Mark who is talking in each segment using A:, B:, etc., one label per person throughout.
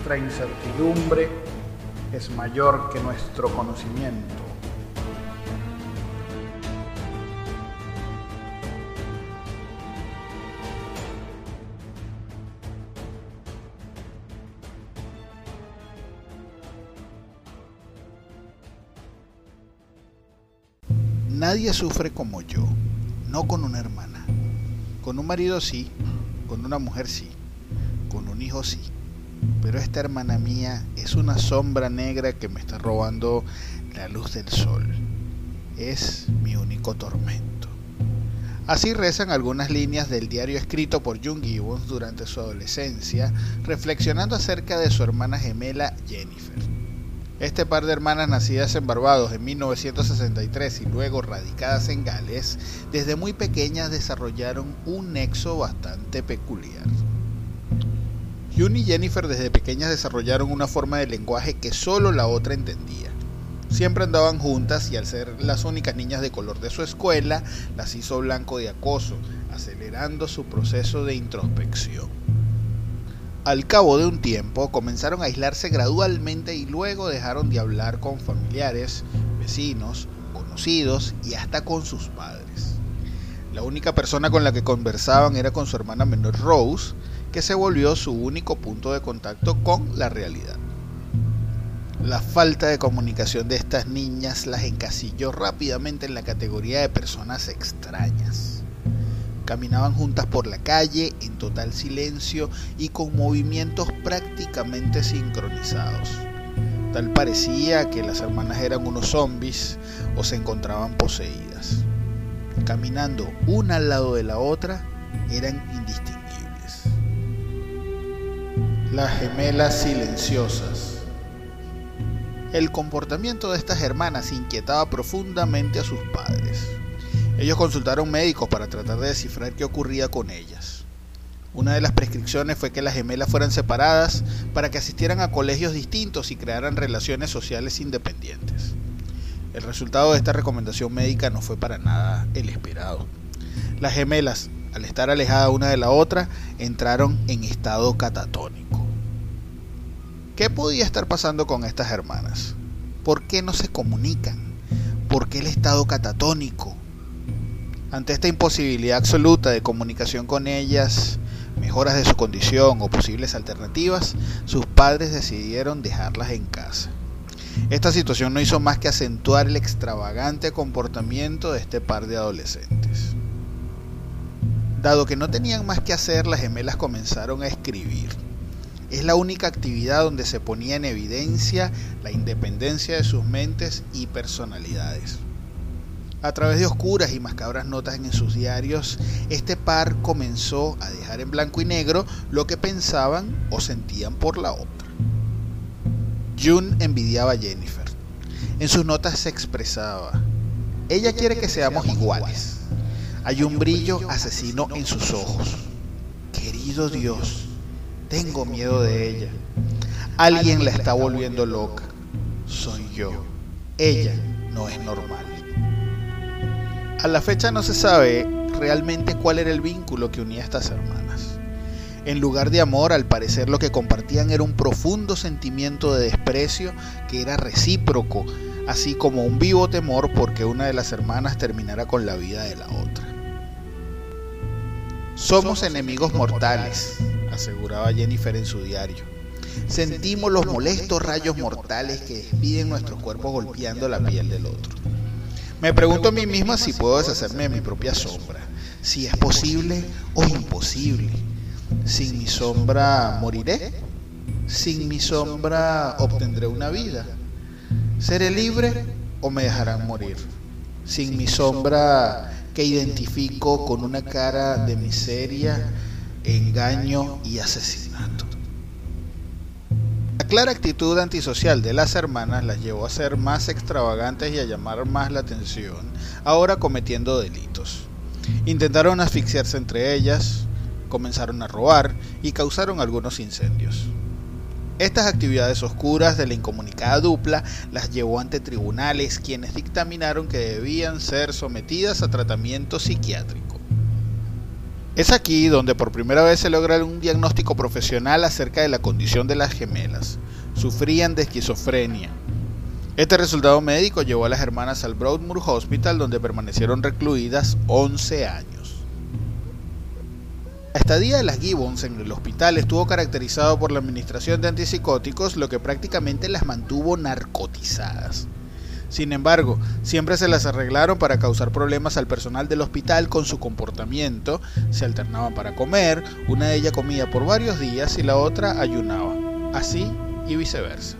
A: Nuestra incertidumbre es mayor que nuestro conocimiento.
B: Nadie sufre como yo, no con una hermana. Con un marido sí, con una mujer sí, con un hijo sí. Pero esta hermana mía es una sombra negra que me está robando la luz del sol. Es mi único tormento. Así rezan algunas líneas del diario escrito por Jung Gibbons durante su adolescencia, reflexionando acerca de su hermana gemela Jennifer. Este par de hermanas nacidas en Barbados en 1963 y luego radicadas en Gales, desde muy pequeñas desarrollaron un nexo bastante peculiar. June y Jennifer desde pequeñas desarrollaron una forma de lenguaje que solo la otra entendía. Siempre andaban juntas y al ser las únicas niñas de color de su escuela, las hizo blanco de acoso, acelerando su proceso de introspección. Al cabo de un tiempo comenzaron a aislarse gradualmente y luego dejaron de hablar con familiares, vecinos, conocidos y hasta con sus padres. La única persona con la que conversaban era con su hermana menor Rose, que se volvió su único punto de contacto con la realidad. La falta de comunicación de estas niñas las encasilló rápidamente en la categoría de personas extrañas. Caminaban juntas por la calle en total silencio y con movimientos prácticamente sincronizados. Tal parecía que las hermanas eran unos zombies o se encontraban poseídas. Caminando una al lado de la otra, eran indistinguibles. Las gemelas silenciosas. El comportamiento de estas hermanas inquietaba profundamente a sus padres. Ellos consultaron médicos para tratar de descifrar qué ocurría con ellas. Una de las prescripciones fue que las gemelas fueran separadas para que asistieran a colegios distintos y crearan relaciones sociales independientes. El resultado de esta recomendación médica no fue para nada el esperado. Las gemelas, al estar alejadas una de la otra, entraron en estado catatónico. ¿Qué podía estar pasando con estas hermanas? ¿Por qué no se comunican? ¿Por qué el estado catatónico? Ante esta imposibilidad absoluta de comunicación con ellas, mejoras de su condición o posibles alternativas, sus padres decidieron dejarlas en casa. Esta situación no hizo más que acentuar el extravagante comportamiento de este par de adolescentes. Dado que no tenían más que hacer, las gemelas comenzaron a escribir. Es la única actividad donde se ponía en evidencia la independencia de sus mentes y personalidades. A través de oscuras y macabras notas en sus diarios, este par comenzó a dejar en blanco y negro lo que pensaban o sentían por la otra. June envidiaba a Jennifer. En sus notas se expresaba, ella quiere que seamos iguales. Hay un brillo asesino en sus ojos. Querido Dios, tengo miedo de ella. Alguien la está volviendo loca. Soy yo. Ella no es normal. A la fecha no se sabe realmente cuál era el vínculo que unía a estas hermanas. En lugar de amor, al parecer lo que compartían era un profundo sentimiento de desprecio que era recíproco, así como un vivo temor porque una de las hermanas terminara con la vida de la otra. Somos enemigos mortales, aseguraba Jennifer en su diario. sentimos los molestos rayos mortales que despiden nuestros cuerpos golpeando la piel del otro. Me pregunto a mí misma si puedo deshacerme de mi propia sombra, si es posible o imposible. Sin mi sombra moriré, sin mi sombra obtendré una vida. ¿Seré libre o me dejarán morir? Sin mi sombra que identifico con una cara de miseria, engaño y asesinato. La clara actitud antisocial de las hermanas las llevó a ser más extravagantes y a llamar más la atención, ahora cometiendo delitos. Intentaron asfixiarse entre ellas, comenzaron a robar y causaron algunos incendios. Estas actividades oscuras de la incomunicada dupla las llevó ante tribunales quienes dictaminaron que debían ser sometidas a tratamiento psiquiátrico. Es aquí donde por primera vez se logra un diagnóstico profesional acerca de la condición de las gemelas. Sufrían de esquizofrenia. Este resultado médico llevó a las hermanas al Broadmoor Hospital donde permanecieron recluidas 11 años. La estadía de las Gibbons en el hospital estuvo caracterizado por la administración de antipsicóticos, lo que prácticamente las mantuvo narcotizadas. Sin embargo, siempre se las arreglaron para causar problemas al personal del hospital con su comportamiento, se alternaban para comer, una de ellas comía por varios días y la otra ayunaba, así y viceversa.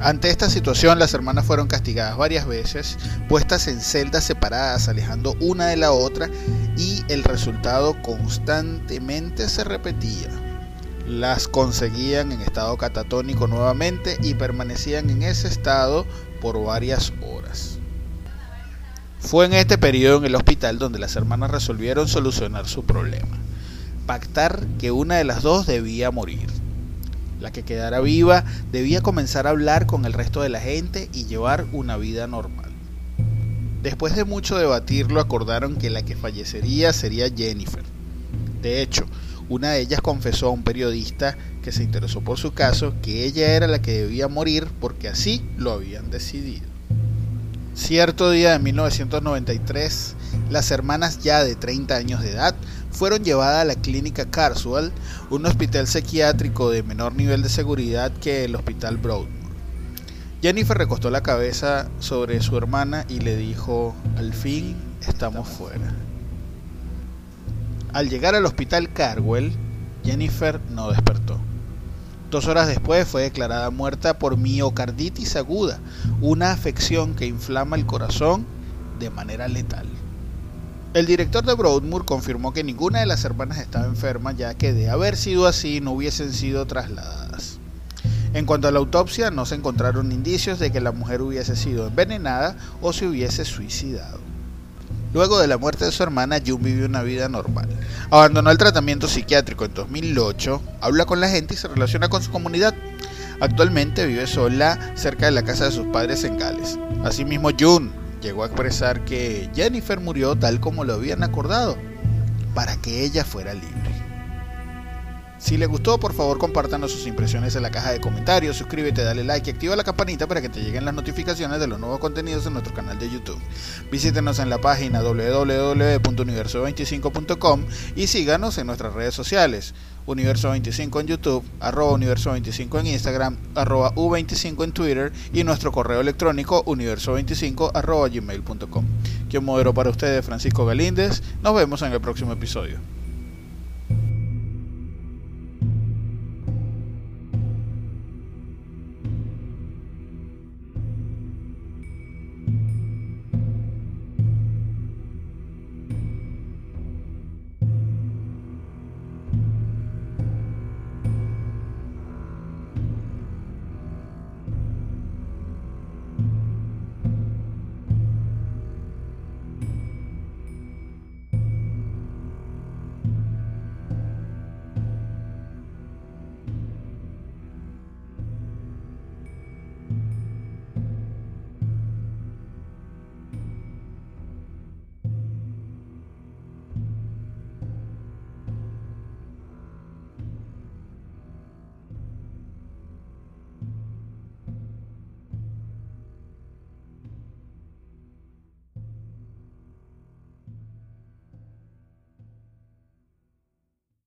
B: Ante esta situación, las hermanas fueron castigadas varias veces, puestas en celdas separadas, alejando una de la otra, y el resultado constantemente se repetía. Las conseguían en estado catatónico nuevamente y permanecían en ese estado por varias horas. Fue en este periodo en el hospital donde las hermanas resolvieron solucionar su problema, pactar que una de las dos debía morir. La que quedara viva debía comenzar a hablar con el resto de la gente y llevar una vida normal. Después de mucho debatirlo, acordaron que la que fallecería sería Jennifer. De hecho, una de ellas confesó a un periodista que se interesó por su caso que ella era la que debía morir porque así lo habían decidido. Cierto día de 1993, las hermanas ya de 30 años de edad fueron llevadas a la clínica Carswell, un hospital psiquiátrico de menor nivel de seguridad que el hospital Broadmoor. Jennifer recostó la cabeza sobre su hermana y le dijo, al fin estamos fuera. Al llegar al hospital Carwell, Jennifer no despertó. Dos horas después fue declarada muerta por miocarditis aguda, una afección que inflama el corazón de manera letal. El director de Broadmoor confirmó que ninguna de las hermanas estaba enferma, ya que de haber sido así no hubiesen sido trasladadas. En cuanto a la autopsia, no se encontraron indicios de que la mujer hubiese sido envenenada o se hubiese suicidado. Luego de la muerte de su hermana, June vivió una vida normal. Abandonó el tratamiento psiquiátrico en 2008, habla con la gente y se relaciona con su comunidad. Actualmente vive sola cerca de la casa de sus padres en Gales. Asimismo, June llegó a expresar que Jennifer murió tal como lo habían acordado, para que ella fuera libre. Si le gustó, por favor compártanos sus impresiones en la caja de comentarios, suscríbete, dale like y activa la campanita para que te lleguen las notificaciones de los nuevos contenidos en nuestro canal de YouTube. Visítenos en la página www.universo25.com y síganos en nuestras redes sociales. Universo25 en YouTube, arroba Universo25 en Instagram, arroba U25 en Twitter y nuestro correo electrónico universo25 arroba gmail.com. Quien modero para ustedes Francisco Galíndez. Nos vemos en el próximo episodio.